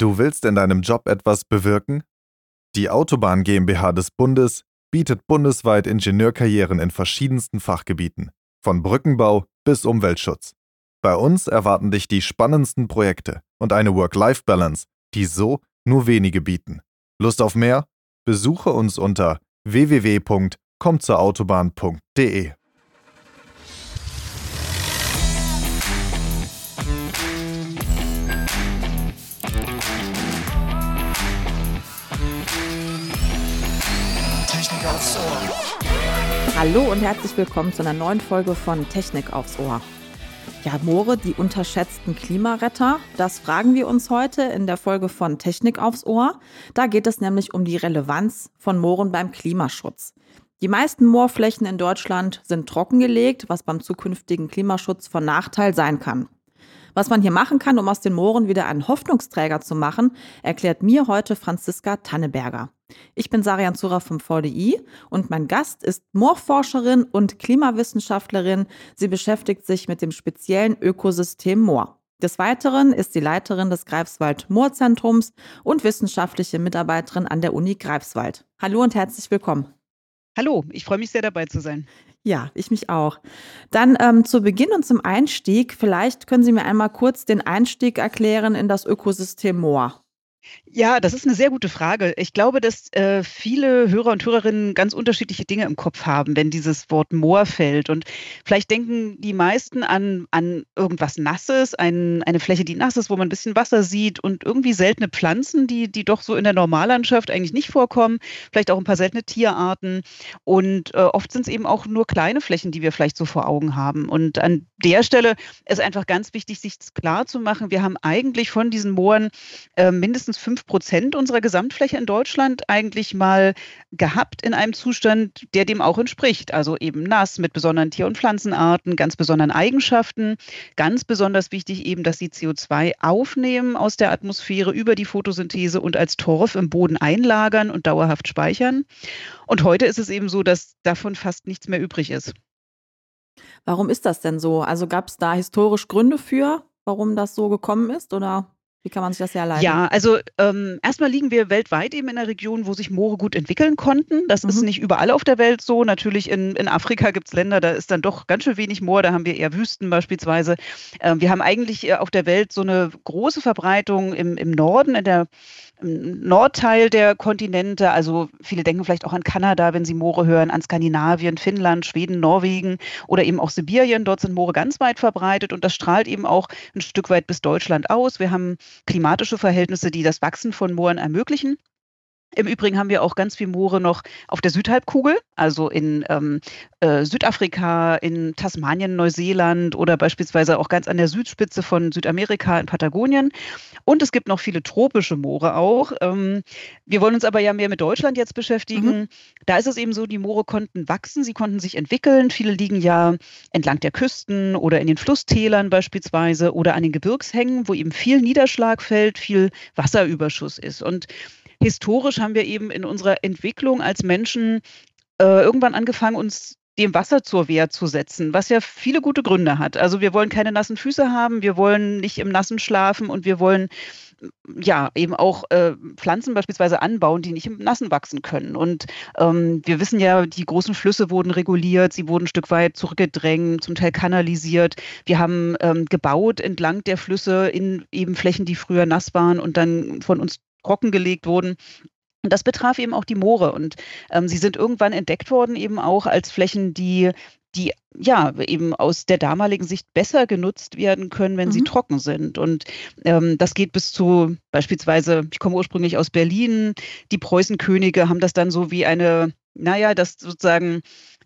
Du willst in deinem Job etwas bewirken? Die Autobahn GmbH des Bundes bietet bundesweit Ingenieurkarrieren in verschiedensten Fachgebieten, von Brückenbau bis Umweltschutz. Bei uns erwarten dich die spannendsten Projekte und eine Work-Life-Balance, die so nur wenige bieten. Lust auf mehr? Besuche uns unter www.kommzurautobahn.de. Hallo und herzlich willkommen zu einer neuen Folge von Technik aufs Ohr. Ja, Moore, die unterschätzten Klimaretter, das fragen wir uns heute in der Folge von Technik aufs Ohr. Da geht es nämlich um die Relevanz von Mooren beim Klimaschutz. Die meisten Moorflächen in Deutschland sind trockengelegt, was beim zukünftigen Klimaschutz von Nachteil sein kann. Was man hier machen kann, um aus den Mooren wieder einen Hoffnungsträger zu machen, erklärt mir heute Franziska Tanneberger. Ich bin Sarian Zura vom VDI und mein Gast ist Moorforscherin und Klimawissenschaftlerin. Sie beschäftigt sich mit dem speziellen Ökosystem Moor. Des Weiteren ist sie Leiterin des Greifswald Moorzentrums und wissenschaftliche Mitarbeiterin an der Uni Greifswald. Hallo und herzlich willkommen. Hallo, ich freue mich sehr dabei zu sein. Ja, ich mich auch. Dann ähm, zu Beginn und zum Einstieg, vielleicht können Sie mir einmal kurz den Einstieg erklären in das Ökosystem Moor. Ja, das ist eine sehr gute Frage. Ich glaube, dass äh, viele Hörer und Hörerinnen ganz unterschiedliche Dinge im Kopf haben, wenn dieses Wort Moor fällt. Und vielleicht denken die meisten an, an irgendwas Nasses, ein, eine Fläche, die nass ist, wo man ein bisschen Wasser sieht und irgendwie seltene Pflanzen, die, die doch so in der Normallandschaft eigentlich nicht vorkommen. Vielleicht auch ein paar seltene Tierarten. Und äh, oft sind es eben auch nur kleine Flächen, die wir vielleicht so vor Augen haben. Und an der Stelle ist einfach ganz wichtig, sich klar zu machen, wir haben eigentlich von diesen Mooren äh, mindestens mindestens fünf Prozent unserer Gesamtfläche in Deutschland eigentlich mal gehabt in einem Zustand, der dem auch entspricht. Also eben nass mit besonderen Tier- und Pflanzenarten, ganz besonderen Eigenschaften. Ganz besonders wichtig eben, dass sie CO2 aufnehmen aus der Atmosphäre über die Photosynthese und als Torf im Boden einlagern und dauerhaft speichern. Und heute ist es eben so, dass davon fast nichts mehr übrig ist. Warum ist das denn so? Also gab es da historisch Gründe für, warum das so gekommen ist oder? Wie kann man sich das herleiten? Ja, also ähm, erstmal liegen wir weltweit eben in einer Region, wo sich Moore gut entwickeln konnten. Das mhm. ist nicht überall auf der Welt so. Natürlich in, in Afrika gibt es Länder, da ist dann doch ganz schön wenig Moor, da haben wir eher Wüsten beispielsweise. Ähm, wir haben eigentlich äh, auf der Welt so eine große Verbreitung im, im Norden, in der Nordteil der Kontinente. Also viele denken vielleicht auch an Kanada, wenn sie Moore hören, an Skandinavien, Finnland, Schweden, Norwegen oder eben auch Sibirien. Dort sind Moore ganz weit verbreitet und das strahlt eben auch ein Stück weit bis Deutschland aus. Wir haben klimatische Verhältnisse, die das Wachsen von Mooren ermöglichen. Im Übrigen haben wir auch ganz viel Moore noch auf der Südhalbkugel, also in ähm, äh, Südafrika, in Tasmanien, Neuseeland oder beispielsweise auch ganz an der Südspitze von Südamerika in Patagonien. Und es gibt noch viele tropische Moore auch. Ähm, wir wollen uns aber ja mehr mit Deutschland jetzt beschäftigen. Mhm. Da ist es eben so, die Moore konnten wachsen, sie konnten sich entwickeln. Viele liegen ja entlang der Küsten oder in den Flusstälern beispielsweise oder an den Gebirgshängen, wo eben viel Niederschlag fällt, viel Wasserüberschuss ist. Und historisch haben wir eben in unserer Entwicklung als Menschen äh, irgendwann angefangen, uns dem Wasser zur Wehr zu setzen, was ja viele gute Gründe hat. Also wir wollen keine nassen Füße haben, wir wollen nicht im Nassen schlafen und wir wollen ja eben auch äh, Pflanzen beispielsweise anbauen, die nicht im Nassen wachsen können. Und ähm, wir wissen ja, die großen Flüsse wurden reguliert, sie wurden ein Stück weit zurückgedrängt, zum Teil kanalisiert. Wir haben ähm, gebaut entlang der Flüsse in eben Flächen, die früher nass waren und dann von uns trockengelegt wurden. Und das betraf eben auch die Moore. Und ähm, sie sind irgendwann entdeckt worden, eben auch als Flächen, die die ja eben aus der damaligen Sicht besser genutzt werden können, wenn mhm. sie trocken sind. Und ähm, das geht bis zu beispielsweise, ich komme ursprünglich aus Berlin, die Preußenkönige haben das dann so wie eine, naja, das sozusagen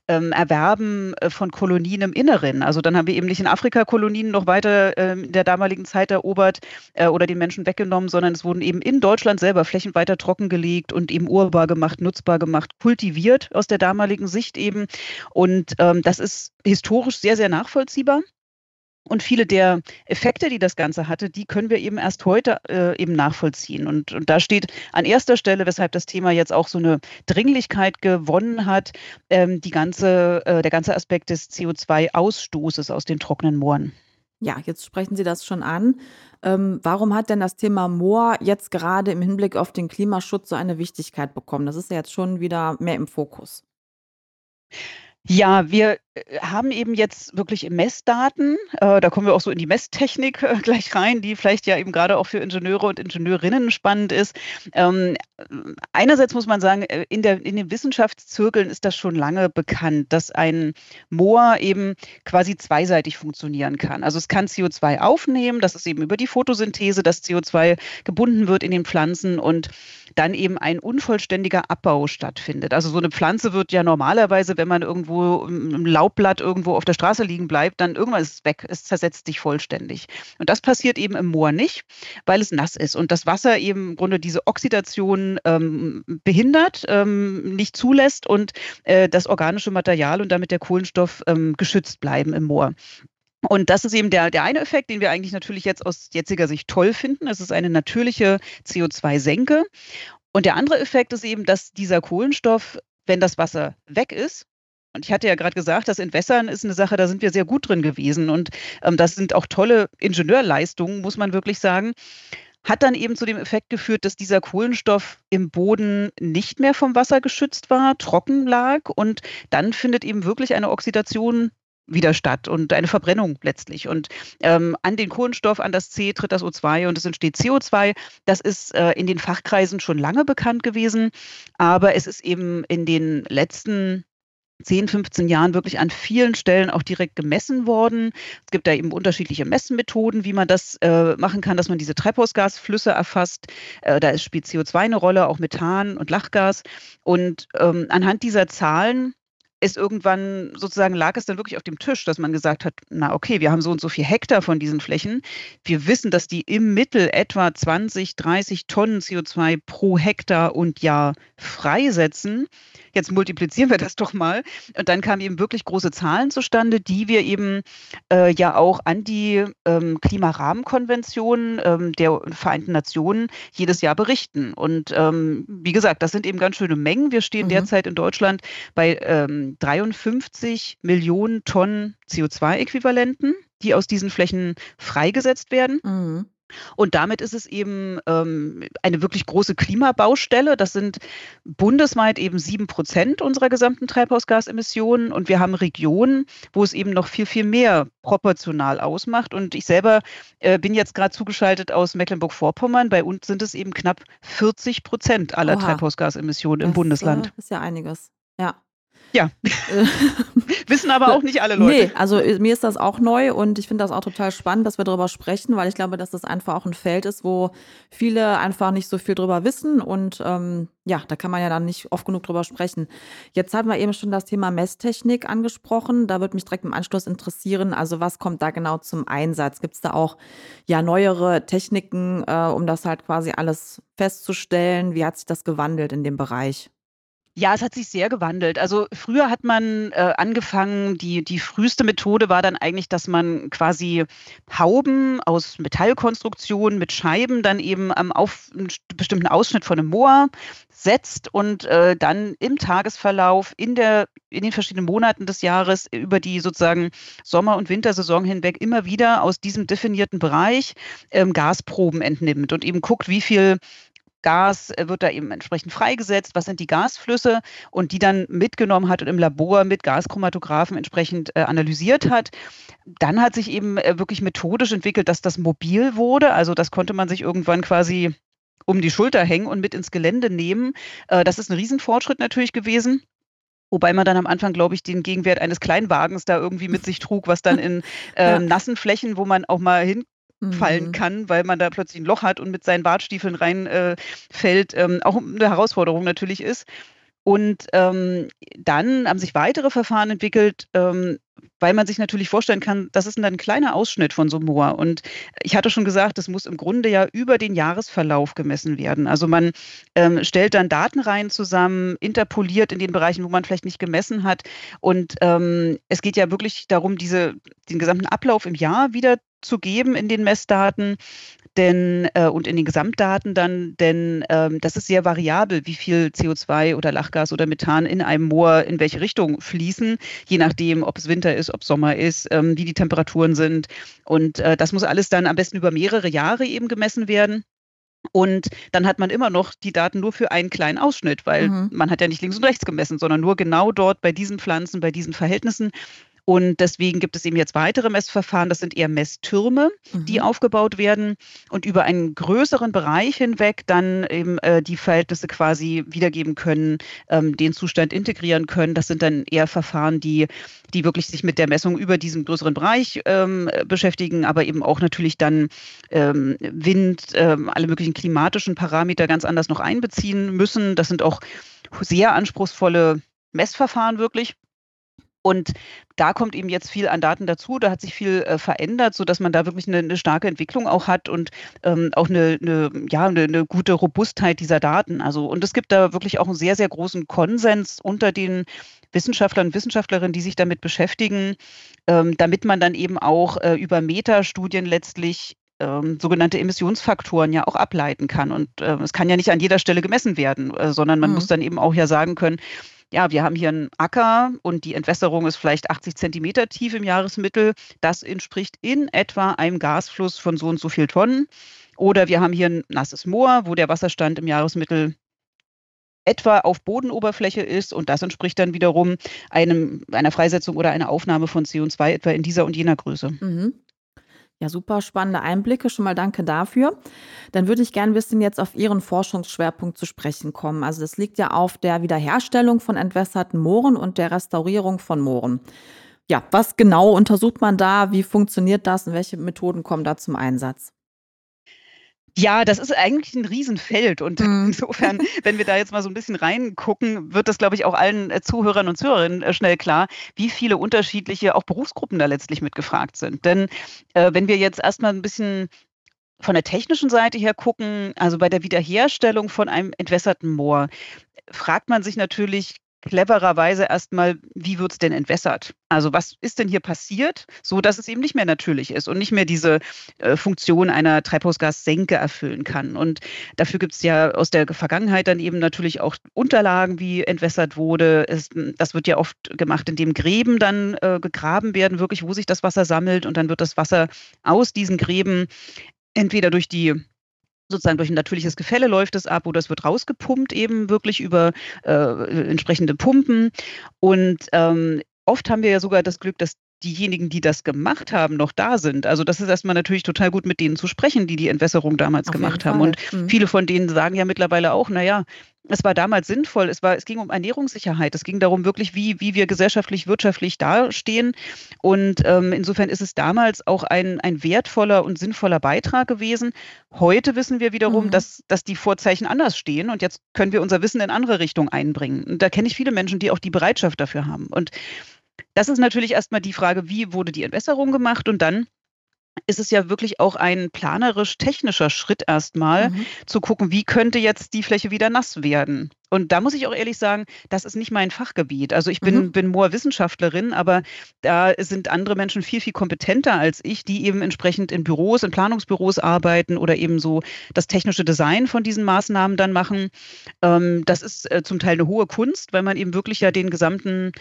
ähm, Erwerben äh, von Kolonien im Inneren. Also dann haben wir eben nicht in Afrika Kolonien noch weiter äh, in der damaligen Zeit erobert äh, oder den Menschen weggenommen, sondern es wurden eben in Deutschland selber Flächen weiter trockengelegt und eben urbar gemacht, nutzbar gemacht, kultiviert aus der damaligen Sicht eben. Und ähm, das ist historisch sehr, sehr nachvollziehbar. Und viele der Effekte, die das Ganze hatte, die können wir eben erst heute äh, eben nachvollziehen. Und, und da steht an erster Stelle, weshalb das Thema jetzt auch so eine Dringlichkeit gewonnen hat, ähm, die ganze, äh, der ganze Aspekt des CO2-Ausstoßes aus den trockenen Mooren. Ja, jetzt sprechen Sie das schon an. Ähm, warum hat denn das Thema Moor jetzt gerade im Hinblick auf den Klimaschutz so eine Wichtigkeit bekommen? Das ist ja jetzt schon wieder mehr im Fokus. Ja, wir äh, haben eben jetzt wirklich Messdaten, äh, da kommen wir auch so in die Messtechnik äh, gleich rein, die vielleicht ja eben gerade auch für Ingenieure und Ingenieurinnen spannend ist. Ähm, einerseits muss man sagen, äh, in, der, in den Wissenschaftszirkeln ist das schon lange bekannt, dass ein Moor eben quasi zweiseitig funktionieren kann. Also es kann CO2 aufnehmen, das ist eben über die Photosynthese, dass CO2 gebunden wird in den Pflanzen und dann eben ein unvollständiger Abbau stattfindet. Also so eine Pflanze wird ja normalerweise, wenn man irgendwo irgendwo ein Laubblatt irgendwo auf der Straße liegen bleibt, dann irgendwann ist es weg. Es zersetzt sich vollständig. Und das passiert eben im Moor nicht, weil es nass ist und das Wasser eben im Grunde diese Oxidation ähm, behindert, ähm, nicht zulässt und äh, das organische Material und damit der Kohlenstoff ähm, geschützt bleiben im Moor. Und das ist eben der, der eine Effekt, den wir eigentlich natürlich jetzt aus jetziger Sicht toll finden. Es ist eine natürliche CO2-Senke. Und der andere Effekt ist eben, dass dieser Kohlenstoff, wenn das Wasser weg ist, und ich hatte ja gerade gesagt, das Entwässern ist eine Sache, da sind wir sehr gut drin gewesen. Und ähm, das sind auch tolle Ingenieurleistungen, muss man wirklich sagen. Hat dann eben zu dem Effekt geführt, dass dieser Kohlenstoff im Boden nicht mehr vom Wasser geschützt war, trocken lag. Und dann findet eben wirklich eine Oxidation wieder statt und eine Verbrennung letztlich. Und ähm, an den Kohlenstoff, an das C tritt das O2 und es entsteht CO2. Das ist äh, in den Fachkreisen schon lange bekannt gewesen, aber es ist eben in den letzten 10, 15 Jahren wirklich an vielen Stellen auch direkt gemessen worden. Es gibt da eben unterschiedliche Messmethoden, wie man das äh, machen kann, dass man diese Treibhausgasflüsse erfasst. Äh, da spielt CO2 eine Rolle, auch Methan und Lachgas. Und ähm, anhand dieser Zahlen ist irgendwann sozusagen lag es dann wirklich auf dem Tisch, dass man gesagt hat, na okay, wir haben so und so viel Hektar von diesen Flächen. Wir wissen, dass die im Mittel etwa 20, 30 Tonnen CO2 pro Hektar und Jahr freisetzen. Jetzt multiplizieren wir das doch mal. Und dann kamen eben wirklich große Zahlen zustande, die wir eben äh, ja auch an die ähm, Klimarahmenkonvention ähm, der Vereinten Nationen jedes Jahr berichten. Und ähm, wie gesagt, das sind eben ganz schöne Mengen. Wir stehen mhm. derzeit in Deutschland bei 53 ähm, Millionen Tonnen CO2-Äquivalenten, die aus diesen Flächen freigesetzt werden. Mhm. Und damit ist es eben ähm, eine wirklich große Klimabaustelle. Das sind bundesweit eben sieben Prozent unserer gesamten Treibhausgasemissionen. Und wir haben Regionen, wo es eben noch viel, viel mehr proportional ausmacht. Und ich selber äh, bin jetzt gerade zugeschaltet aus Mecklenburg-Vorpommern. Bei uns sind es eben knapp 40 Prozent aller Oha. Treibhausgasemissionen im das, Bundesland. Das ist ja einiges. Ja. Ja. Wissen aber auch nicht alle Leute. Nee, also äh, mir ist das auch neu und ich finde das auch total spannend, dass wir darüber sprechen, weil ich glaube, dass das einfach auch ein Feld ist, wo viele einfach nicht so viel drüber wissen und ähm, ja, da kann man ja dann nicht oft genug drüber sprechen. Jetzt haben wir eben schon das Thema Messtechnik angesprochen. Da würde mich direkt im Anschluss interessieren, also was kommt da genau zum Einsatz? Gibt es da auch ja neuere Techniken, äh, um das halt quasi alles festzustellen? Wie hat sich das gewandelt in dem Bereich? Ja, es hat sich sehr gewandelt. Also früher hat man äh, angefangen, die, die früheste Methode war dann eigentlich, dass man quasi Hauben aus Metallkonstruktion mit Scheiben dann eben ähm, auf einen bestimmten Ausschnitt von einem Moor setzt und äh, dann im Tagesverlauf in, der, in den verschiedenen Monaten des Jahres über die sozusagen Sommer- und Wintersaison hinweg immer wieder aus diesem definierten Bereich ähm, Gasproben entnimmt und eben guckt, wie viel Gas äh, wird da eben entsprechend freigesetzt, was sind die Gasflüsse und die dann mitgenommen hat und im Labor mit Gaschromatographen entsprechend äh, analysiert hat. Dann hat sich eben äh, wirklich methodisch entwickelt, dass das mobil wurde. Also das konnte man sich irgendwann quasi um die Schulter hängen und mit ins Gelände nehmen. Das ist ein Riesenfortschritt natürlich gewesen. Wobei man dann am Anfang, glaube ich, den Gegenwert eines Kleinwagens da irgendwie mit sich trug, was dann in äh, nassen Flächen, wo man auch mal hin fallen mhm. kann, weil man da plötzlich ein Loch hat und mit seinen Bartstiefeln reinfällt, äh, ähm, auch eine Herausforderung natürlich ist. Und ähm, dann haben sich weitere Verfahren entwickelt, ähm, weil man sich natürlich vorstellen kann, das ist dann ein kleiner Ausschnitt von Moor. Und ich hatte schon gesagt, das muss im Grunde ja über den Jahresverlauf gemessen werden. Also man ähm, stellt dann Datenreihen zusammen, interpoliert in den Bereichen, wo man vielleicht nicht gemessen hat. Und ähm, es geht ja wirklich darum, diese, den gesamten Ablauf im Jahr wieder zu geben in den Messdaten. Denn äh, und in den Gesamtdaten dann, denn ähm, das ist sehr variabel, wie viel CO2 oder Lachgas oder Methan in einem Moor in welche Richtung fließen, je nachdem, ob es Winter ist, ob Sommer ist, ähm, wie die Temperaturen sind. Und äh, das muss alles dann am besten über mehrere Jahre eben gemessen werden. Und dann hat man immer noch die Daten nur für einen kleinen Ausschnitt, weil mhm. man hat ja nicht links und rechts gemessen, sondern nur genau dort bei diesen Pflanzen, bei diesen Verhältnissen. Und deswegen gibt es eben jetzt weitere Messverfahren. Das sind eher Messtürme, mhm. die aufgebaut werden und über einen größeren Bereich hinweg dann eben äh, die Verhältnisse quasi wiedergeben können, ähm, den Zustand integrieren können. Das sind dann eher Verfahren, die, die wirklich sich mit der Messung über diesen größeren Bereich ähm, beschäftigen, aber eben auch natürlich dann ähm, Wind, ähm, alle möglichen klimatischen Parameter ganz anders noch einbeziehen müssen. Das sind auch sehr anspruchsvolle Messverfahren wirklich. Und da kommt eben jetzt viel an Daten dazu. Da hat sich viel äh, verändert, sodass man da wirklich eine, eine, starke Entwicklung auch hat und ähm, auch eine, eine ja, eine, eine, gute Robustheit dieser Daten. Also, und es gibt da wirklich auch einen sehr, sehr großen Konsens unter den Wissenschaftlern und Wissenschaftlerinnen, die sich damit beschäftigen, ähm, damit man dann eben auch äh, über Metastudien letztlich ähm, sogenannte Emissionsfaktoren ja auch ableiten kann. Und äh, es kann ja nicht an jeder Stelle gemessen werden, äh, sondern man mhm. muss dann eben auch ja sagen können, ja, wir haben hier einen Acker und die Entwässerung ist vielleicht 80 Zentimeter tief im Jahresmittel. Das entspricht in etwa einem Gasfluss von so und so viel Tonnen. Oder wir haben hier ein nasses Moor, wo der Wasserstand im Jahresmittel etwa auf Bodenoberfläche ist und das entspricht dann wiederum einem, einer Freisetzung oder einer Aufnahme von CO2 etwa in dieser und jener Größe. Mhm. Ja, super spannende Einblicke. Schon mal danke dafür. Dann würde ich gerne bisschen jetzt auf Ihren Forschungsschwerpunkt zu sprechen kommen. Also das liegt ja auf der Wiederherstellung von entwässerten Mooren und der Restaurierung von Mooren. Ja, was genau untersucht man da? Wie funktioniert das und welche Methoden kommen da zum Einsatz? Ja, das ist eigentlich ein Riesenfeld und mhm. insofern, wenn wir da jetzt mal so ein bisschen reingucken, wird das, glaube ich, auch allen äh, Zuhörern und Zuhörerinnen äh, schnell klar, wie viele unterschiedliche auch Berufsgruppen da letztlich mitgefragt sind. Denn äh, wenn wir jetzt erstmal ein bisschen von der technischen Seite her gucken, also bei der Wiederherstellung von einem entwässerten Moor, fragt man sich natürlich, clevererweise erstmal, wie wird es denn entwässert? Also was ist denn hier passiert, so dass es eben nicht mehr natürlich ist und nicht mehr diese äh, Funktion einer Treibhausgassenke erfüllen kann. Und dafür gibt es ja aus der Vergangenheit dann eben natürlich auch Unterlagen, wie entwässert wurde. Es, das wird ja oft gemacht, indem Gräben dann äh, gegraben werden, wirklich, wo sich das Wasser sammelt und dann wird das Wasser aus diesen Gräben entweder durch die sozusagen durch ein natürliches Gefälle läuft es ab oder es wird rausgepumpt eben wirklich über äh, entsprechende Pumpen. Und ähm, oft haben wir ja sogar das Glück, dass diejenigen, die das gemacht haben, noch da sind. Also das ist erstmal natürlich total gut, mit denen zu sprechen, die die Entwässerung damals Auf gemacht haben. Und mhm. viele von denen sagen ja mittlerweile auch, naja, es war damals sinnvoll. Es, war, es ging um Ernährungssicherheit. Es ging darum, wirklich, wie, wie wir gesellschaftlich, wirtschaftlich dastehen. Und ähm, insofern ist es damals auch ein, ein wertvoller und sinnvoller Beitrag gewesen. Heute wissen wir wiederum, mhm. dass, dass die Vorzeichen anders stehen. Und jetzt können wir unser Wissen in andere Richtungen einbringen. Und da kenne ich viele Menschen, die auch die Bereitschaft dafür haben. Und das ist natürlich erstmal die Frage, wie wurde die Entwässerung gemacht und dann ist es ja wirklich auch ein planerisch-technischer Schritt erstmal, mhm. zu gucken, wie könnte jetzt die Fläche wieder nass werden. Und da muss ich auch ehrlich sagen, das ist nicht mein Fachgebiet. Also ich bin, mhm. bin Moor-Wissenschaftlerin, aber da sind andere Menschen viel, viel kompetenter als ich, die eben entsprechend in Büros, in Planungsbüros arbeiten oder eben so das technische Design von diesen Maßnahmen dann machen. Ähm, das ist äh, zum Teil eine hohe Kunst, weil man eben wirklich ja den gesamten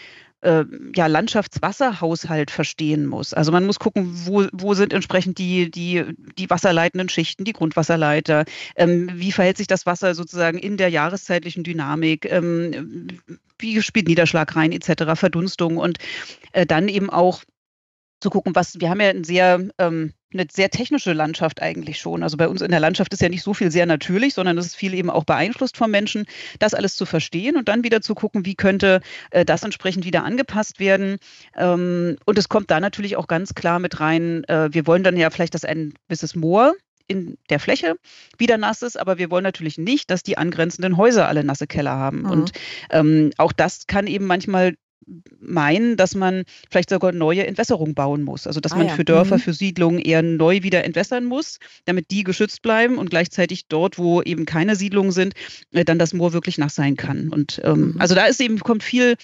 äh, ja, Landschaftswasserhaushalt verstehen muss. Also man muss gucken, wo, wo sind entsprechend die, die, die wasserleitenden Schichten, die Grundwasserleiter, ähm, wie verhält sich das Wasser sozusagen in der jahreszeitlichen Dynamik, ähm, wie spielt Niederschlag rein, etc., Verdunstung und äh, dann eben auch zu gucken, was, wir haben ja ein sehr ähm, eine sehr technische Landschaft eigentlich schon. Also bei uns in der Landschaft ist ja nicht so viel sehr natürlich, sondern es ist viel eben auch beeinflusst vom Menschen, das alles zu verstehen und dann wieder zu gucken, wie könnte äh, das entsprechend wieder angepasst werden. Ähm, und es kommt da natürlich auch ganz klar mit rein, äh, wir wollen dann ja vielleicht, dass ein gewisses Moor in der Fläche wieder nass ist, aber wir wollen natürlich nicht, dass die angrenzenden Häuser alle nasse Keller haben. Mhm. Und ähm, auch das kann eben manchmal meinen, dass man vielleicht sogar neue Entwässerung bauen muss. Also dass ah, man ja. für Dörfer, mhm. für Siedlungen eher neu wieder entwässern muss, damit die geschützt bleiben und gleichzeitig dort, wo eben keine Siedlungen sind, äh, dann das Moor wirklich nass sein kann. Und ähm, mhm. also da ist eben, kommt viel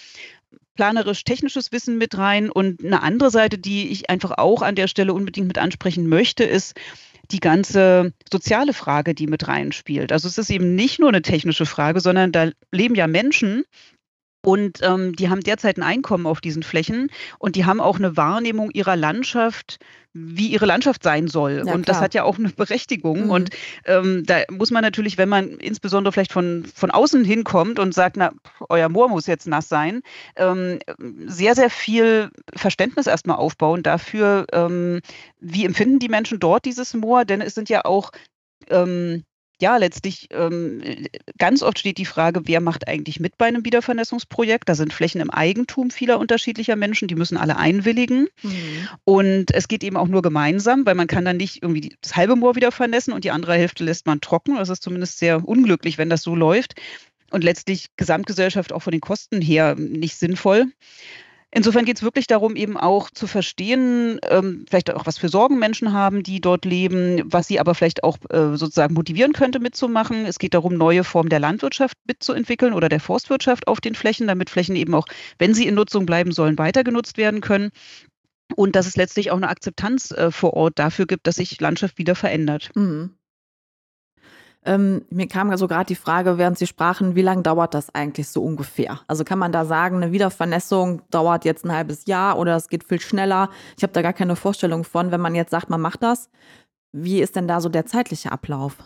planerisch-technisches Wissen mit rein. Und eine andere Seite, die ich einfach auch an der Stelle unbedingt mit ansprechen möchte, ist, die ganze soziale Frage, die mit reinspielt. Also es ist eben nicht nur eine technische Frage, sondern da leben ja Menschen, und ähm, die haben derzeit ein Einkommen auf diesen Flächen und die haben auch eine Wahrnehmung ihrer Landschaft, wie ihre Landschaft sein soll. Ja, und das hat ja auch eine Berechtigung. Mhm. Und ähm, da muss man natürlich, wenn man insbesondere vielleicht von, von außen hinkommt und sagt, na, euer Moor muss jetzt nass sein, ähm, sehr, sehr viel Verständnis erstmal aufbauen dafür, ähm, wie empfinden die Menschen dort dieses Moor, denn es sind ja auch ähm, ja, letztlich ähm, ganz oft steht die Frage, wer macht eigentlich mit bei einem Wiedervernässungsprojekt? Da sind Flächen im Eigentum vieler unterschiedlicher Menschen, die müssen alle einwilligen. Mhm. Und es geht eben auch nur gemeinsam, weil man kann dann nicht irgendwie das halbe Moor wieder vernässen und die andere Hälfte lässt man trocken. Das ist zumindest sehr unglücklich, wenn das so läuft. Und letztlich Gesamtgesellschaft auch von den Kosten her nicht sinnvoll. Insofern geht es wirklich darum, eben auch zu verstehen, ähm, vielleicht auch was für Sorgen Menschen haben, die dort leben, was sie aber vielleicht auch äh, sozusagen motivieren könnte, mitzumachen. Es geht darum, neue Formen der Landwirtschaft mitzuentwickeln oder der Forstwirtschaft auf den Flächen, damit Flächen eben auch, wenn sie in Nutzung bleiben sollen, weiter genutzt werden können. Und dass es letztlich auch eine Akzeptanz äh, vor Ort dafür gibt, dass sich Landschaft wieder verändert. Mhm. Ähm, mir kam so gerade die Frage, während Sie sprachen, wie lange dauert das eigentlich so ungefähr? Also kann man da sagen, eine Wiedervernässung dauert jetzt ein halbes Jahr oder es geht viel schneller? Ich habe da gar keine Vorstellung von, wenn man jetzt sagt, man macht das. Wie ist denn da so der zeitliche Ablauf?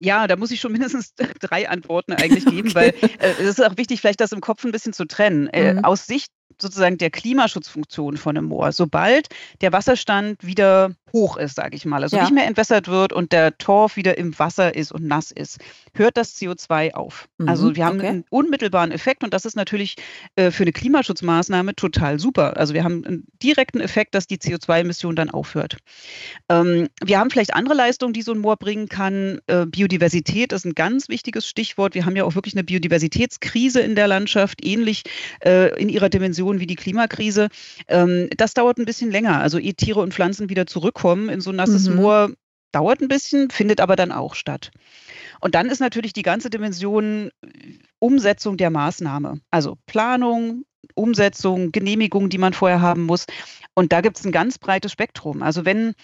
Ja, da muss ich schon mindestens drei Antworten eigentlich geben, okay. weil äh, es ist auch wichtig, vielleicht das im Kopf ein bisschen zu trennen. Äh, mhm. Aus Sicht sozusagen der Klimaschutzfunktion von einem Moor. Sobald der Wasserstand wieder hoch ist, sage ich mal, also ja. nicht mehr entwässert wird und der Torf wieder im Wasser ist und nass ist, hört das CO2 auf. Mhm, also wir haben okay. einen unmittelbaren Effekt und das ist natürlich äh, für eine Klimaschutzmaßnahme total super. Also wir haben einen direkten Effekt, dass die CO2-Emission dann aufhört. Ähm, wir haben vielleicht andere Leistungen, die so ein Moor bringen kann. Äh, Biodiversität ist ein ganz wichtiges Stichwort. Wir haben ja auch wirklich eine Biodiversitätskrise in der Landschaft, ähnlich äh, in ihrer Dimension wie die Klimakrise. Ähm, das dauert ein bisschen länger. Also ehe Tiere und Pflanzen wieder zurück zurückkommen in so ein nasses mhm. Moor, dauert ein bisschen, findet aber dann auch statt. Und dann ist natürlich die ganze Dimension äh, Umsetzung der Maßnahme. Also Planung, Umsetzung, Genehmigung, die man vorher haben muss. Und da gibt es ein ganz breites Spektrum. Also wenn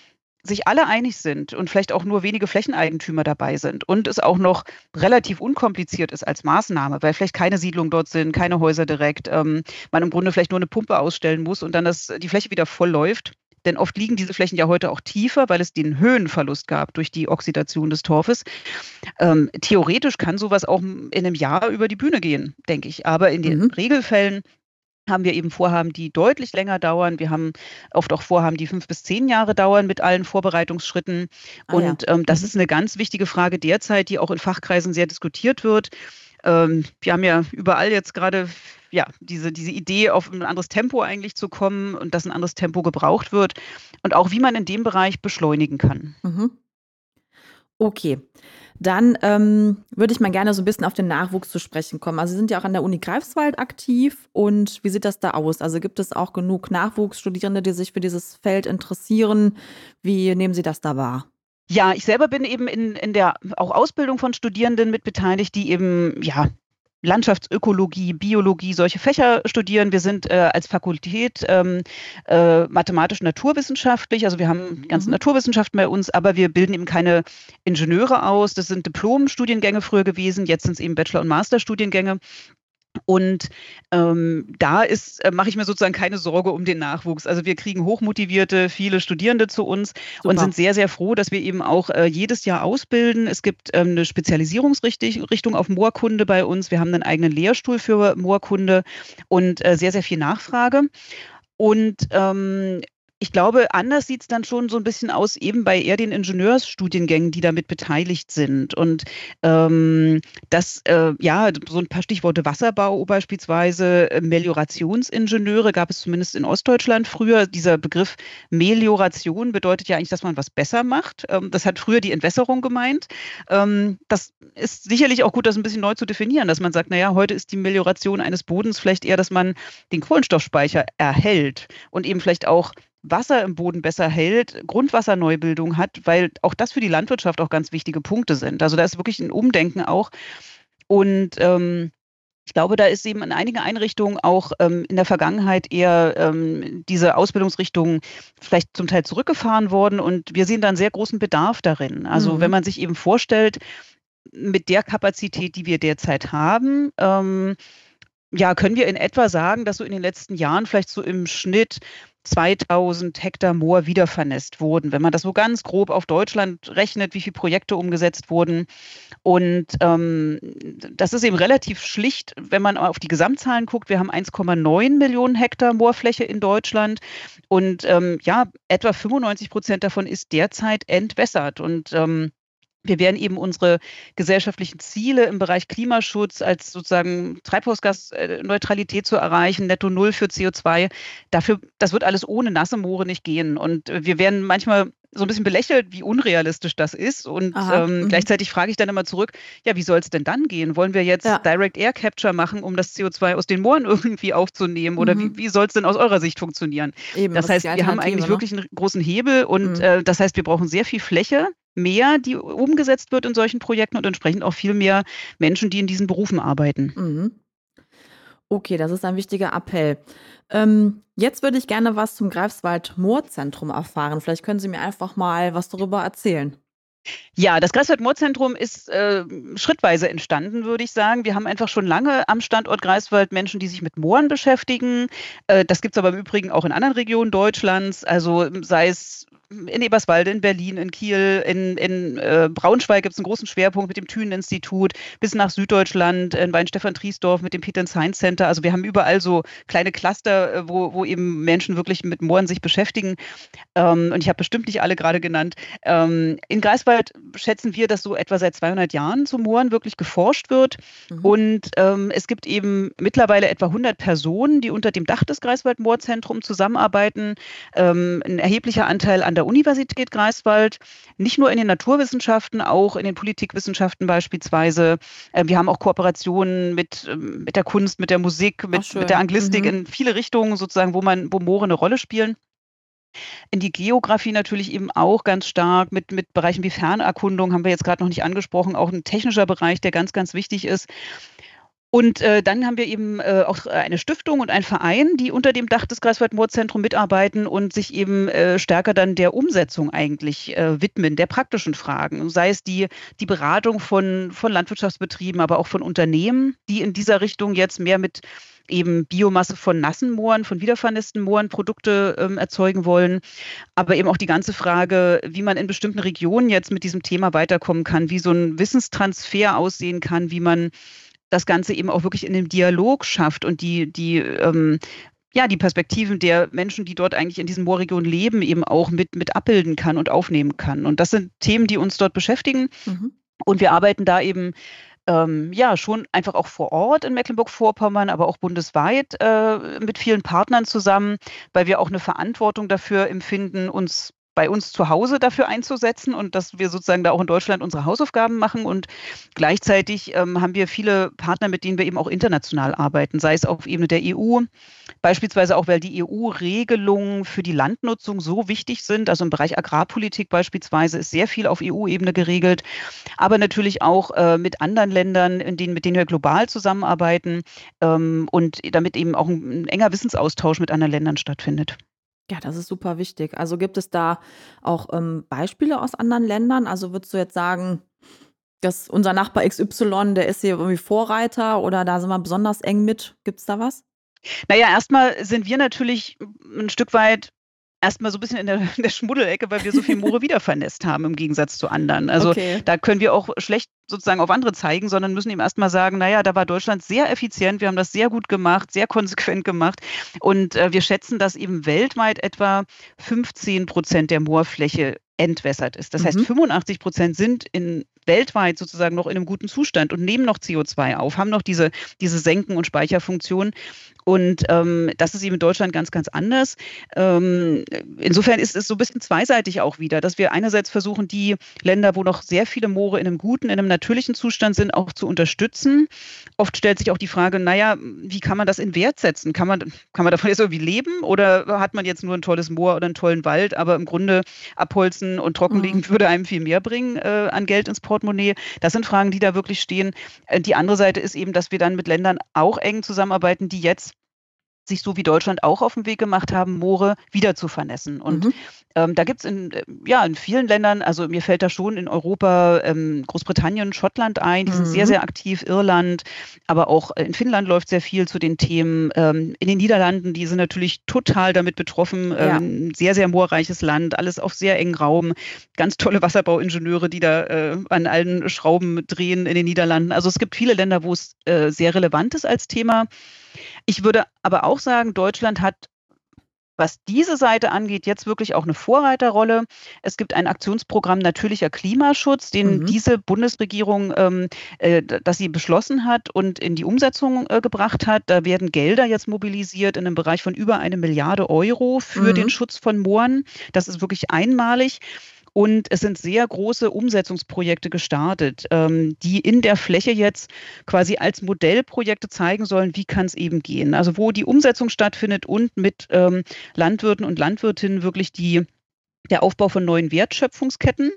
sich alle einig sind und vielleicht auch nur wenige Flächeneigentümer dabei sind und es auch noch relativ unkompliziert ist als Maßnahme, weil vielleicht keine Siedlungen dort sind, keine Häuser direkt, ähm, man im Grunde vielleicht nur eine Pumpe ausstellen muss und dann das, die Fläche wieder voll läuft, denn oft liegen diese Flächen ja heute auch tiefer, weil es den Höhenverlust gab durch die Oxidation des Torfes. Ähm, theoretisch kann sowas auch in einem Jahr über die Bühne gehen, denke ich. Aber in den mhm. Regelfällen haben wir eben Vorhaben, die deutlich länger dauern. Wir haben oft auch Vorhaben, die fünf bis zehn Jahre dauern mit allen Vorbereitungsschritten. Ah, und ja. ähm, das mhm. ist eine ganz wichtige Frage derzeit, die auch in Fachkreisen sehr diskutiert wird. Ähm, wir haben ja überall jetzt gerade ja, diese, diese Idee, auf ein anderes Tempo eigentlich zu kommen und dass ein anderes Tempo gebraucht wird und auch wie man in dem Bereich beschleunigen kann. Mhm. Okay, dann ähm, würde ich mal gerne so ein bisschen auf den Nachwuchs zu sprechen kommen. Also Sie sind ja auch an der Uni Greifswald aktiv und wie sieht das da aus? Also gibt es auch genug Nachwuchsstudierende, die sich für dieses Feld interessieren? Wie nehmen Sie das da wahr? Ja, ich selber bin eben in, in der auch Ausbildung von Studierenden mit beteiligt, die eben ja Landschaftsökologie, Biologie, solche Fächer studieren. Wir sind äh, als Fakultät ähm, äh, mathematisch-naturwissenschaftlich, also wir haben ganze mhm. Naturwissenschaften bei uns, aber wir bilden eben keine Ingenieure aus. Das sind Diplom-Studiengänge früher gewesen, jetzt sind es eben Bachelor- und Masterstudiengänge. Und ähm, da ist, äh, mache ich mir sozusagen keine Sorge um den Nachwuchs. Also wir kriegen hochmotivierte, viele Studierende zu uns Super. und sind sehr, sehr froh, dass wir eben auch äh, jedes Jahr ausbilden. Es gibt ähm, eine Spezialisierungsrichtung auf Moorkunde bei uns. Wir haben einen eigenen Lehrstuhl für Moorkunde und äh, sehr, sehr viel Nachfrage. Und ähm, ich glaube, anders sieht es dann schon so ein bisschen aus, eben bei eher den Ingenieursstudiengängen, die damit beteiligt sind. Und ähm, das, äh, ja, so ein paar Stichworte Wasserbau beispielsweise, äh, Meliorationsingenieure gab es zumindest in Ostdeutschland früher. Dieser Begriff Melioration bedeutet ja eigentlich, dass man was besser macht. Ähm, das hat früher die Entwässerung gemeint. Ähm, das ist sicherlich auch gut, das ein bisschen neu zu definieren, dass man sagt, naja, heute ist die Melioration eines Bodens vielleicht eher, dass man den Kohlenstoffspeicher erhält und eben vielleicht auch Wasser im Boden besser hält, Grundwasserneubildung hat, weil auch das für die Landwirtschaft auch ganz wichtige Punkte sind. Also da ist wirklich ein Umdenken auch. Und ähm, Ich glaube, da ist eben in einigen Einrichtungen auch ähm, in der Vergangenheit eher ähm, diese Ausbildungsrichtung vielleicht zum Teil zurückgefahren worden und wir sehen da einen sehr großen Bedarf darin. Also mhm. wenn man sich eben vorstellt, mit der Kapazität, die wir derzeit haben, ähm, ja, können wir in etwa sagen, dass so in den letzten Jahren vielleicht so im Schnitt 2000 Hektar Moor wiedervernässt wurden. Wenn man das so ganz grob auf Deutschland rechnet, wie viele Projekte umgesetzt wurden. Und ähm, das ist eben relativ schlicht, wenn man auf die Gesamtzahlen guckt. Wir haben 1,9 Millionen Hektar Moorfläche in Deutschland. Und ähm, ja, etwa 95 Prozent davon ist derzeit entwässert. Und ähm, wir werden eben unsere gesellschaftlichen Ziele im Bereich Klimaschutz als sozusagen Treibhausgasneutralität zu erreichen, netto Null für CO2, dafür, das wird alles ohne nasse Moore nicht gehen. Und wir werden manchmal so ein bisschen belächelt, wie unrealistisch das ist. Und ähm, mhm. gleichzeitig frage ich dann immer zurück, ja, wie soll es denn dann gehen? Wollen wir jetzt ja. Direct Air Capture machen, um das CO2 aus den Mooren irgendwie aufzunehmen? Oder mhm. wie, wie soll es denn aus eurer Sicht funktionieren? Eben, das heißt, wir haben eigentlich ne? wirklich einen großen Hebel und mhm. äh, das heißt, wir brauchen sehr viel Fläche, mehr, die umgesetzt wird in solchen Projekten und entsprechend auch viel mehr Menschen, die in diesen Berufen arbeiten. Mhm. Okay, das ist ein wichtiger Appell. Ähm, jetzt würde ich gerne was zum Greifswald-Moorzentrum erfahren. Vielleicht können Sie mir einfach mal was darüber erzählen. Ja, das Greifswald-Moorzentrum ist äh, schrittweise entstanden, würde ich sagen. Wir haben einfach schon lange am Standort Greifswald Menschen, die sich mit Mooren beschäftigen. Äh, das gibt es aber im Übrigen auch in anderen Regionen Deutschlands. Also sei es in Eberswalde, in Berlin, in Kiel, in, in äh, Braunschweig gibt es einen großen Schwerpunkt mit dem Thünen-Institut, bis nach Süddeutschland, in Weinstefan-Triesdorf mit dem Peter Science Center. Also wir haben überall so kleine Cluster, äh, wo, wo eben Menschen wirklich mit Mooren sich beschäftigen. Ähm, und ich habe bestimmt nicht alle gerade genannt. Ähm, in Greifswald schätzen wir, dass so etwa seit 200 Jahren zu Mooren wirklich geforscht wird. Mhm. Und ähm, es gibt eben mittlerweile etwa 100 Personen, die unter dem Dach des Greifswald-Moorzentrums zusammenarbeiten. Ähm, ein erheblicher Anteil an der der Universität Greifswald, nicht nur in den Naturwissenschaften, auch in den Politikwissenschaften beispielsweise. Äh, wir haben auch Kooperationen mit, ähm, mit der Kunst, mit der Musik, mit, mit der Anglistik mhm. in viele Richtungen sozusagen, wo man, wo Moore eine Rolle spielen. In die Geografie natürlich eben auch ganz stark mit, mit Bereichen wie Fernerkundung haben wir jetzt gerade noch nicht angesprochen, auch ein technischer Bereich, der ganz, ganz wichtig ist. Und äh, dann haben wir eben äh, auch eine Stiftung und einen Verein, die unter dem Dach des Greifswald-Moor-Zentrum mitarbeiten und sich eben äh, stärker dann der Umsetzung eigentlich äh, widmen, der praktischen Fragen. Sei es die, die Beratung von, von Landwirtschaftsbetrieben, aber auch von Unternehmen, die in dieser Richtung jetzt mehr mit eben Biomasse von nassen Mooren, von wiedervernässten Mooren Produkte ähm, erzeugen wollen. Aber eben auch die ganze Frage, wie man in bestimmten Regionen jetzt mit diesem Thema weiterkommen kann, wie so ein Wissenstransfer aussehen kann, wie man das Ganze eben auch wirklich in dem Dialog schafft und die, die ähm, ja, die Perspektiven der Menschen, die dort eigentlich in diesen Moorregionen leben, eben auch mit, mit abbilden kann und aufnehmen kann. Und das sind Themen, die uns dort beschäftigen. Mhm. Und wir arbeiten da eben ähm, ja schon einfach auch vor Ort in Mecklenburg-Vorpommern, aber auch bundesweit äh, mit vielen Partnern zusammen, weil wir auch eine Verantwortung dafür empfinden, uns bei uns zu Hause dafür einzusetzen und dass wir sozusagen da auch in Deutschland unsere Hausaufgaben machen. Und gleichzeitig ähm, haben wir viele Partner, mit denen wir eben auch international arbeiten, sei es auf Ebene der EU, beispielsweise auch, weil die EU-Regelungen für die Landnutzung so wichtig sind. Also im Bereich Agrarpolitik beispielsweise ist sehr viel auf EU-Ebene geregelt, aber natürlich auch äh, mit anderen Ländern, in denen, mit denen wir global zusammenarbeiten ähm, und damit eben auch ein, ein enger Wissensaustausch mit anderen Ländern stattfindet. Ja, das ist super wichtig. Also gibt es da auch ähm, Beispiele aus anderen Ländern? Also würdest du jetzt sagen, dass unser Nachbar XY, der ist hier irgendwie Vorreiter oder da sind wir besonders eng mit? Gibt es da was? Naja, erstmal sind wir natürlich ein Stück weit erstmal so ein bisschen in der, in der Schmuddelecke, weil wir so viel Moore wiedervernässt haben im Gegensatz zu anderen. Also okay. da können wir auch schlecht sozusagen auf andere zeigen, sondern müssen ihm erstmal sagen, naja, da war Deutschland sehr effizient, wir haben das sehr gut gemacht, sehr konsequent gemacht und äh, wir schätzen, dass eben weltweit etwa 15 Prozent der Moorfläche entwässert ist. Das mhm. heißt, 85 Prozent sind in weltweit sozusagen noch in einem guten Zustand und nehmen noch CO2 auf, haben noch diese, diese Senken- und Speicherfunktion. Und ähm, das ist eben in Deutschland ganz, ganz anders. Ähm, insofern ist es so ein bisschen zweiseitig auch wieder, dass wir einerseits versuchen, die Länder, wo noch sehr viele Moore in einem guten, in einem natürlichen Zustand sind, auch zu unterstützen. Oft stellt sich auch die Frage, naja, wie kann man das in Wert setzen? Kann man, kann man davon jetzt irgendwie leben oder hat man jetzt nur ein tolles Moor oder einen tollen Wald, aber im Grunde abholzen müssen und trockenlegen mhm. würde einem viel mehr bringen äh, an Geld ins Portemonnaie. Das sind Fragen, die da wirklich stehen. Äh, die andere Seite ist eben, dass wir dann mit Ländern auch eng zusammenarbeiten, die jetzt sich so wie Deutschland auch auf den Weg gemacht haben, Moore wieder zu vernässen. Und mhm. ähm, da gibt es in, äh, ja, in vielen Ländern, also mir fällt da schon in Europa ähm, Großbritannien, Schottland ein, die mhm. sind sehr, mhm. sehr aktiv, Irland, aber auch in Finnland läuft sehr viel zu den Themen. Ähm, in den Niederlanden, die sind natürlich total damit betroffen, ja. Ähm, sehr, sehr moorreiches Land, alles auf sehr engen Raum, ganz tolle Wasserbauingenieure, die da äh, an allen Schrauben drehen in den Niederlanden. Also es gibt viele Länder, wo es äh, sehr relevant ist als Thema. Ich würde aber auch sagen, Deutschland hat was diese Seite angeht, jetzt wirklich auch eine Vorreiterrolle. Es gibt ein Aktionsprogramm natürlicher Klimaschutz, den mhm. diese Bundesregierung, ähm, äh, das sie beschlossen hat und in die Umsetzung äh, gebracht hat. Da werden Gelder jetzt mobilisiert in einem Bereich von über eine Milliarde Euro für mhm. den Schutz von Mooren. Das ist wirklich einmalig. Und es sind sehr große Umsetzungsprojekte gestartet, ähm, die in der Fläche jetzt quasi als Modellprojekte zeigen sollen, wie kann es eben gehen. Also wo die Umsetzung stattfindet und mit ähm, Landwirten und Landwirtinnen wirklich die der Aufbau von neuen Wertschöpfungsketten.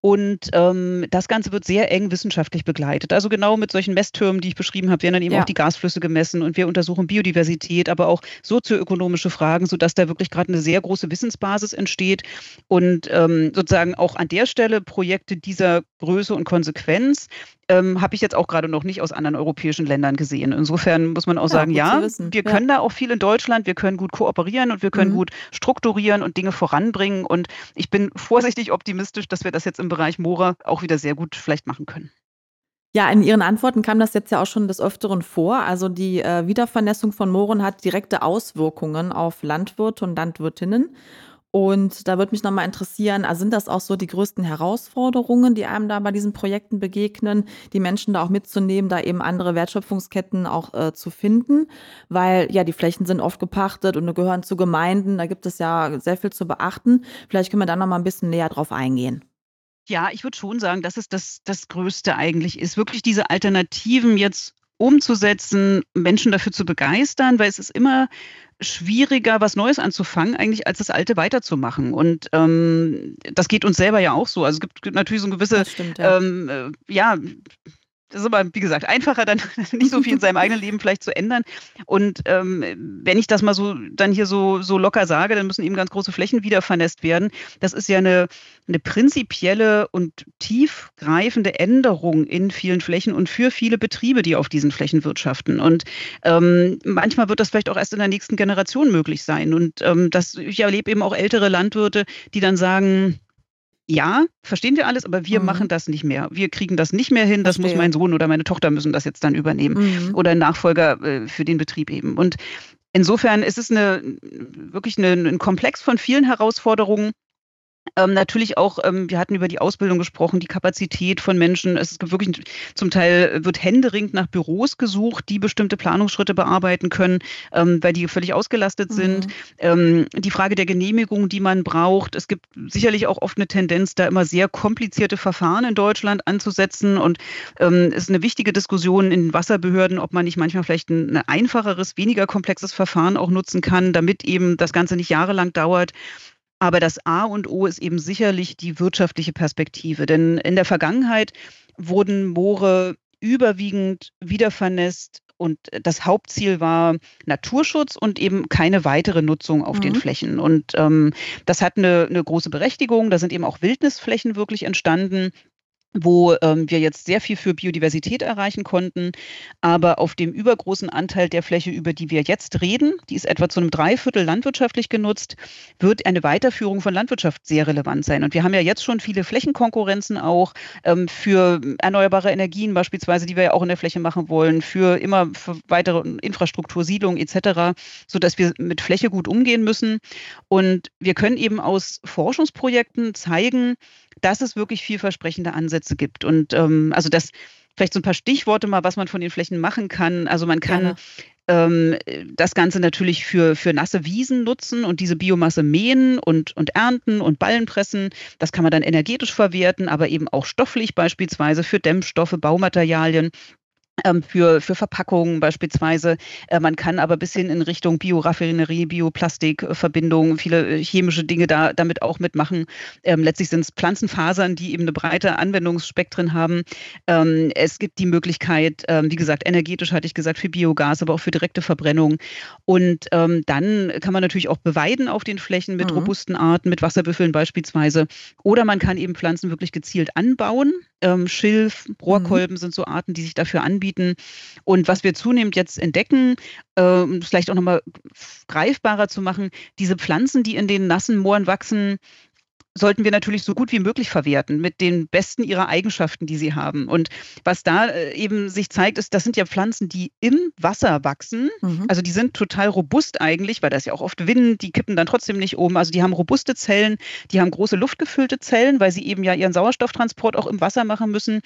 Und ähm, das Ganze wird sehr eng wissenschaftlich begleitet. Also genau mit solchen Messtürmen, die ich beschrieben habe, werden dann eben ja. auch die Gasflüsse gemessen und wir untersuchen Biodiversität, aber auch sozioökonomische Fragen, sodass da wirklich gerade eine sehr große Wissensbasis entsteht. Und ähm, sozusagen auch an der Stelle Projekte dieser Größe und Konsequenz ähm, habe ich jetzt auch gerade noch nicht aus anderen europäischen Ländern gesehen. Insofern muss man auch ja, sagen, ja, wir können ja. da auch viel in Deutschland, wir können gut kooperieren und wir können mhm. gut strukturieren und Dinge voranbringen. Und ich bin vorsichtig optimistisch, dass wir das jetzt im Bereich Moore auch wieder sehr gut vielleicht machen können. Ja, in Ihren Antworten kam das jetzt ja auch schon des Öfteren vor. Also die äh, Wiedervernässung von Mooren hat direkte Auswirkungen auf Landwirte und Landwirtinnen. Und da würde mich nochmal interessieren, also sind das auch so die größten Herausforderungen, die einem da bei diesen Projekten begegnen, die Menschen da auch mitzunehmen, da eben andere Wertschöpfungsketten auch äh, zu finden? Weil ja, die Flächen sind oft gepachtet und gehören zu Gemeinden, da gibt es ja sehr viel zu beachten. Vielleicht können wir da nochmal ein bisschen näher drauf eingehen. Ja, ich würde schon sagen, dass es das, das Größte eigentlich ist, wirklich diese Alternativen jetzt umzusetzen, Menschen dafür zu begeistern, weil es ist immer schwieriger, was Neues anzufangen, eigentlich als das Alte weiterzumachen. Und ähm, das geht uns selber ja auch so. Also es gibt natürlich so ein gewisse, stimmt, ja. Ähm, äh, ja, das ist aber, wie gesagt, einfacher, dann nicht so viel in seinem eigenen Leben vielleicht zu ändern. Und ähm, wenn ich das mal so dann hier so, so locker sage, dann müssen eben ganz große Flächen wieder vernässt werden. Das ist ja eine, eine prinzipielle und tiefgreifende Änderung in vielen Flächen und für viele Betriebe, die auf diesen Flächen wirtschaften. Und ähm, manchmal wird das vielleicht auch erst in der nächsten Generation möglich sein. Und ähm, das, ich erlebe eben auch ältere Landwirte, die dann sagen, ja, verstehen wir alles, aber wir mhm. machen das nicht mehr. Wir kriegen das nicht mehr hin. Das Verstehe. muss mein Sohn oder meine Tochter müssen das jetzt dann übernehmen. Mhm. Oder ein Nachfolger äh, für den Betrieb eben. Und insofern ist es eine, wirklich eine, ein Komplex von vielen Herausforderungen. Ähm, natürlich auch, ähm, wir hatten über die Ausbildung gesprochen, die Kapazität von Menschen. Es gibt wirklich zum Teil wird händeringend nach Büros gesucht, die bestimmte Planungsschritte bearbeiten können, ähm, weil die völlig ausgelastet mhm. sind. Ähm, die Frage der Genehmigung, die man braucht. Es gibt sicherlich auch oft eine Tendenz, da immer sehr komplizierte Verfahren in Deutschland anzusetzen. Und ähm, es ist eine wichtige Diskussion in den Wasserbehörden, ob man nicht manchmal vielleicht ein einfacheres, weniger komplexes Verfahren auch nutzen kann, damit eben das Ganze nicht jahrelang dauert. Aber das A und O ist eben sicherlich die wirtschaftliche Perspektive. Denn in der Vergangenheit wurden Moore überwiegend wiedervernässt und das Hauptziel war Naturschutz und eben keine weitere Nutzung auf mhm. den Flächen. Und ähm, das hat eine, eine große Berechtigung. Da sind eben auch Wildnisflächen wirklich entstanden wo ähm, wir jetzt sehr viel für Biodiversität erreichen konnten. Aber auf dem übergroßen Anteil der Fläche, über die wir jetzt reden, die ist etwa zu einem Dreiviertel landwirtschaftlich genutzt, wird eine Weiterführung von Landwirtschaft sehr relevant sein. Und wir haben ja jetzt schon viele Flächenkonkurrenzen auch ähm, für erneuerbare Energien beispielsweise, die wir ja auch in der Fläche machen wollen, für immer für weitere Infrastruktur, Siedlung etc., sodass wir mit Fläche gut umgehen müssen. Und wir können eben aus Forschungsprojekten zeigen, dass es wirklich vielversprechende Ansätze gibt. Und ähm, also das vielleicht so ein paar Stichworte mal, was man von den Flächen machen kann. Also man kann ähm, das Ganze natürlich für, für nasse Wiesen nutzen und diese Biomasse mähen und, und ernten und Ballen pressen. Das kann man dann energetisch verwerten, aber eben auch stofflich beispielsweise für Dämmstoffe, Baumaterialien. Ähm, für, für Verpackungen beispielsweise. Äh, man kann aber bis hin in Richtung Bioraffinerie, Bioplastikverbindungen, viele äh, chemische Dinge da damit auch mitmachen. Ähm, letztlich sind es Pflanzenfasern, die eben eine breite Anwendungsspektren haben. Ähm, es gibt die Möglichkeit, wie gesagt, energetisch hatte ich gesagt, für Biogas, aber auch für direkte Verbrennung. Und dann kann man natürlich auch beweiden auf den Flächen mit mhm. robusten Arten, mit Wasserbüffeln beispielsweise. Oder man kann eben Pflanzen wirklich gezielt anbauen. Ähm, Schilf, Rohrkolben mhm. sind so Arten, die sich dafür anbieten. Und was wir zunehmend jetzt entdecken, äh, vielleicht auch nochmal greifbarer zu machen, diese Pflanzen, die in den nassen Mooren wachsen, sollten wir natürlich so gut wie möglich verwerten mit den besten ihrer Eigenschaften, die sie haben. Und was da äh, eben sich zeigt, ist, das sind ja Pflanzen, die im Wasser wachsen. Mhm. Also die sind total robust eigentlich, weil das ja auch oft Wind, die kippen dann trotzdem nicht oben. Also die haben robuste Zellen, die haben große luftgefüllte Zellen, weil sie eben ja ihren Sauerstofftransport auch im Wasser machen müssen.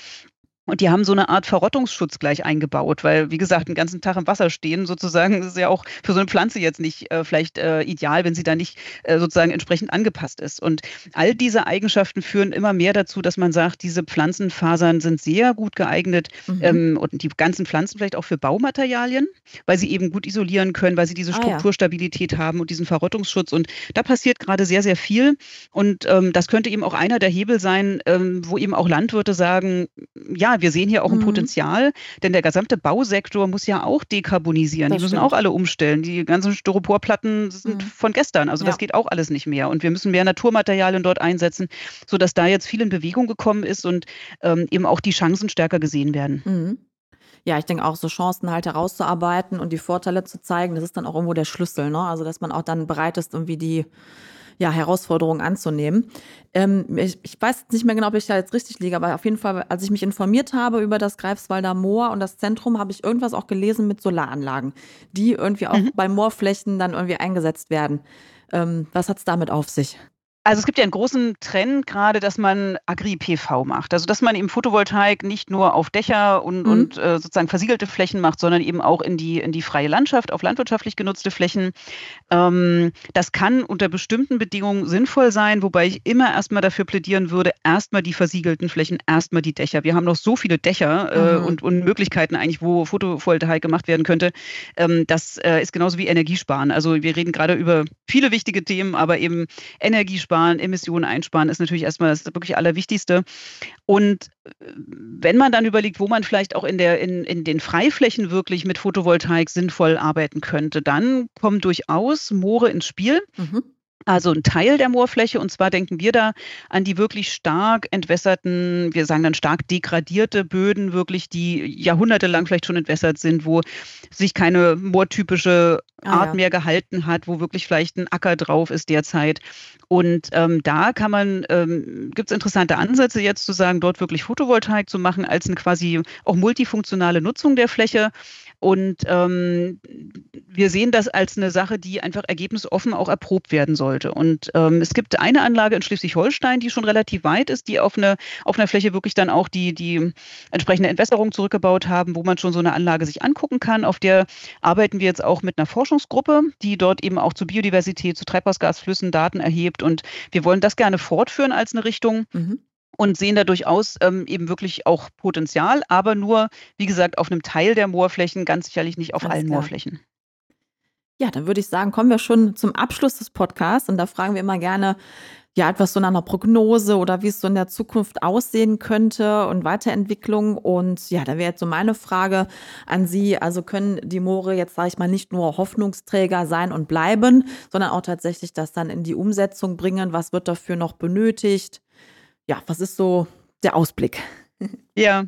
Und die haben so eine Art Verrottungsschutz gleich eingebaut, weil, wie gesagt, den ganzen Tag im Wasser stehen sozusagen ist ja auch für so eine Pflanze jetzt nicht äh, vielleicht äh, ideal, wenn sie da nicht äh, sozusagen entsprechend angepasst ist. Und all diese Eigenschaften führen immer mehr dazu, dass man sagt, diese Pflanzenfasern sind sehr gut geeignet mhm. ähm, und die ganzen Pflanzen vielleicht auch für Baumaterialien, weil sie eben gut isolieren können, weil sie diese Strukturstabilität ah, ja. haben und diesen Verrottungsschutz. Und da passiert gerade sehr, sehr viel. Und ähm, das könnte eben auch einer der Hebel sein, ähm, wo eben auch Landwirte sagen, ja, wir sehen hier auch ein mhm. Potenzial, denn der gesamte Bausektor muss ja auch dekarbonisieren. Das die müssen stimmt. auch alle umstellen. Die ganzen Styroporplatten sind mhm. von gestern. Also ja. das geht auch alles nicht mehr. Und wir müssen mehr Naturmaterialien dort einsetzen, sodass da jetzt viel in Bewegung gekommen ist und ähm, eben auch die Chancen stärker gesehen werden. Mhm. Ja, ich denke auch, so Chancen halt herauszuarbeiten und die Vorteile zu zeigen, das ist dann auch irgendwo der Schlüssel. Ne? Also, dass man auch dann bereit ist, irgendwie die ja, Herausforderungen anzunehmen. Ähm, ich, ich, weiß nicht mehr genau, ob ich da jetzt richtig liege, aber auf jeden Fall, als ich mich informiert habe über das Greifswalder Moor und das Zentrum, habe ich irgendwas auch gelesen mit Solaranlagen, die irgendwie auch mhm. bei Moorflächen dann irgendwie eingesetzt werden. Ähm, was hat es damit auf sich? Also es gibt ja einen großen Trend gerade, dass man Agri-PV macht. Also dass man eben Photovoltaik nicht nur auf Dächer und, mhm. und äh, sozusagen versiegelte Flächen macht, sondern eben auch in die, in die freie Landschaft, auf landwirtschaftlich genutzte Flächen. Ähm, das kann unter bestimmten Bedingungen sinnvoll sein, wobei ich immer erstmal dafür plädieren würde, erstmal die versiegelten Flächen, erstmal die Dächer. Wir haben noch so viele Dächer äh, mhm. und, und Möglichkeiten eigentlich, wo Photovoltaik gemacht werden könnte. Ähm, das äh, ist genauso wie Energiesparen. Also wir reden gerade über viele wichtige Themen, aber eben Energiesparen einsparen, Emissionen einsparen ist natürlich erstmal das wirklich Allerwichtigste. Und äh, wenn man dann überlegt, wo man vielleicht auch in, der, in, in den Freiflächen wirklich mit Photovoltaik sinnvoll arbeiten könnte, dann kommen durchaus Moore ins Spiel. Mhm also ein Teil der Moorfläche. Und zwar denken wir da an die wirklich stark entwässerten, wir sagen dann stark degradierte Böden, wirklich, die jahrhundertelang vielleicht schon entwässert sind, wo sich keine moortypische ah, Art ah, ja. mehr gehalten hat, wo wirklich vielleicht ein Acker drauf ist derzeit. Und ähm, da kann man, ähm, gibt es interessante Ansätze jetzt zu sagen, dort wirklich Photovoltaik zu machen als eine quasi auch multifunktionale Nutzung der Fläche. Und ähm, wir sehen das als eine Sache, die einfach ergebnisoffen auch erprobt werden sollte. Und ähm, es gibt eine Anlage in Schleswig-Holstein, die schon relativ weit ist, die auf, eine, auf einer Fläche wirklich dann auch die, die entsprechende Entwässerung zurückgebaut haben, wo man schon so eine Anlage sich angucken kann. Auf der arbeiten wir jetzt auch mit einer Forschungsgruppe, die dort eben auch zu Biodiversität, zu Treibhausgasflüssen Daten erhebt. Und wir wollen das gerne fortführen als eine Richtung. Mhm und sehen da durchaus ähm, eben wirklich auch Potenzial, aber nur, wie gesagt, auf einem Teil der Moorflächen, ganz sicherlich nicht auf Alles allen klar. Moorflächen. Ja, dann würde ich sagen, kommen wir schon zum Abschluss des Podcasts und da fragen wir immer gerne, ja, etwas so nach einer Prognose oder wie es so in der Zukunft aussehen könnte und Weiterentwicklung. Und ja, da wäre jetzt so meine Frage an Sie. Also können die Moore jetzt, sage ich mal, nicht nur Hoffnungsträger sein und bleiben, sondern auch tatsächlich das dann in die Umsetzung bringen? Was wird dafür noch benötigt? Ja, was ist so der Ausblick? Ja,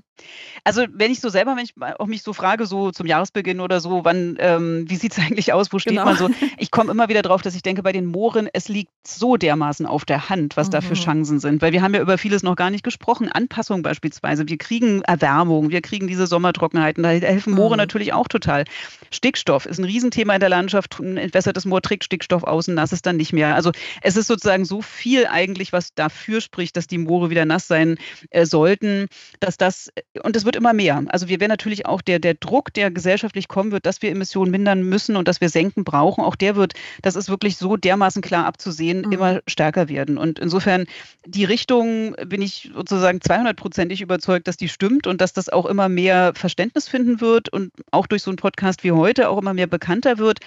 also wenn ich so selber, wenn ich auch mich so frage, so zum Jahresbeginn oder so, wann, ähm, wie sieht es eigentlich aus, wo steht genau. man so? Ich komme immer wieder drauf, dass ich denke, bei den Mooren, es liegt so dermaßen auf der Hand, was mhm. da für mhm. Chancen sind. Weil wir haben ja über vieles noch gar nicht gesprochen. Anpassung beispielsweise. Wir kriegen Erwärmung, wir kriegen diese Sommertrockenheiten. Da helfen Moore mhm. natürlich auch total. Stickstoff ist ein Riesenthema in der Landschaft. Ein entwässertes Moor trägt Stickstoff aus und nass ist dann nicht mehr. Also es ist sozusagen so viel eigentlich, was dafür spricht, dass die Moore wieder nass sein äh, sollten, dass das, und es wird immer mehr. Also wir werden natürlich auch der, der Druck, der gesellschaftlich kommen wird, dass wir Emissionen mindern müssen und dass wir senken brauchen, auch der wird, das ist wirklich so dermaßen klar abzusehen, mhm. immer stärker werden. Und insofern die Richtung bin ich sozusagen 200-prozentig überzeugt, dass die stimmt und dass das auch immer mehr Verständnis finden wird und auch durch so einen Podcast wie heute auch immer mehr bekannter wird.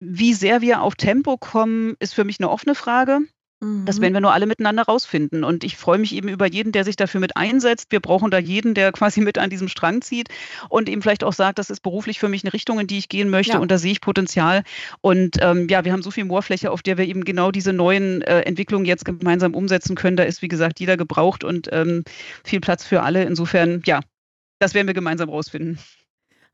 Wie sehr wir auf Tempo kommen, ist für mich eine offene Frage. Das mhm. werden wir nur alle miteinander rausfinden. Und ich freue mich eben über jeden, der sich dafür mit einsetzt. Wir brauchen da jeden, der quasi mit an diesem Strang zieht und eben vielleicht auch sagt, das ist beruflich für mich eine Richtung, in die ich gehen möchte ja. und da sehe ich Potenzial. Und ähm, ja, wir haben so viel Moorfläche, auf der wir eben genau diese neuen äh, Entwicklungen jetzt gemeinsam umsetzen können. Da ist, wie gesagt, jeder gebraucht und ähm, viel Platz für alle. Insofern, ja, das werden wir gemeinsam rausfinden.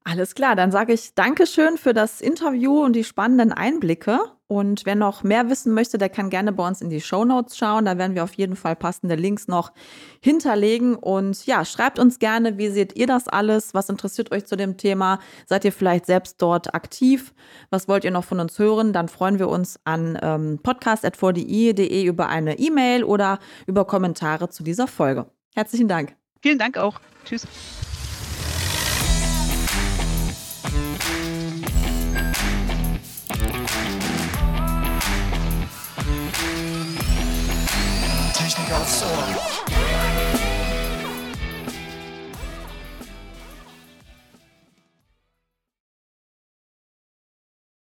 Alles klar, dann sage ich Dankeschön für das Interview und die spannenden Einblicke. Und wer noch mehr wissen möchte, der kann gerne bei uns in die Show Notes schauen. Da werden wir auf jeden Fall passende Links noch hinterlegen. Und ja, schreibt uns gerne, wie seht ihr das alles? Was interessiert euch zu dem Thema? Seid ihr vielleicht selbst dort aktiv? Was wollt ihr noch von uns hören? Dann freuen wir uns an ähm, podcast.vdi.de über eine E-Mail oder über Kommentare zu dieser Folge. Herzlichen Dank. Vielen Dank auch. Tschüss. Technik aufs Ohr.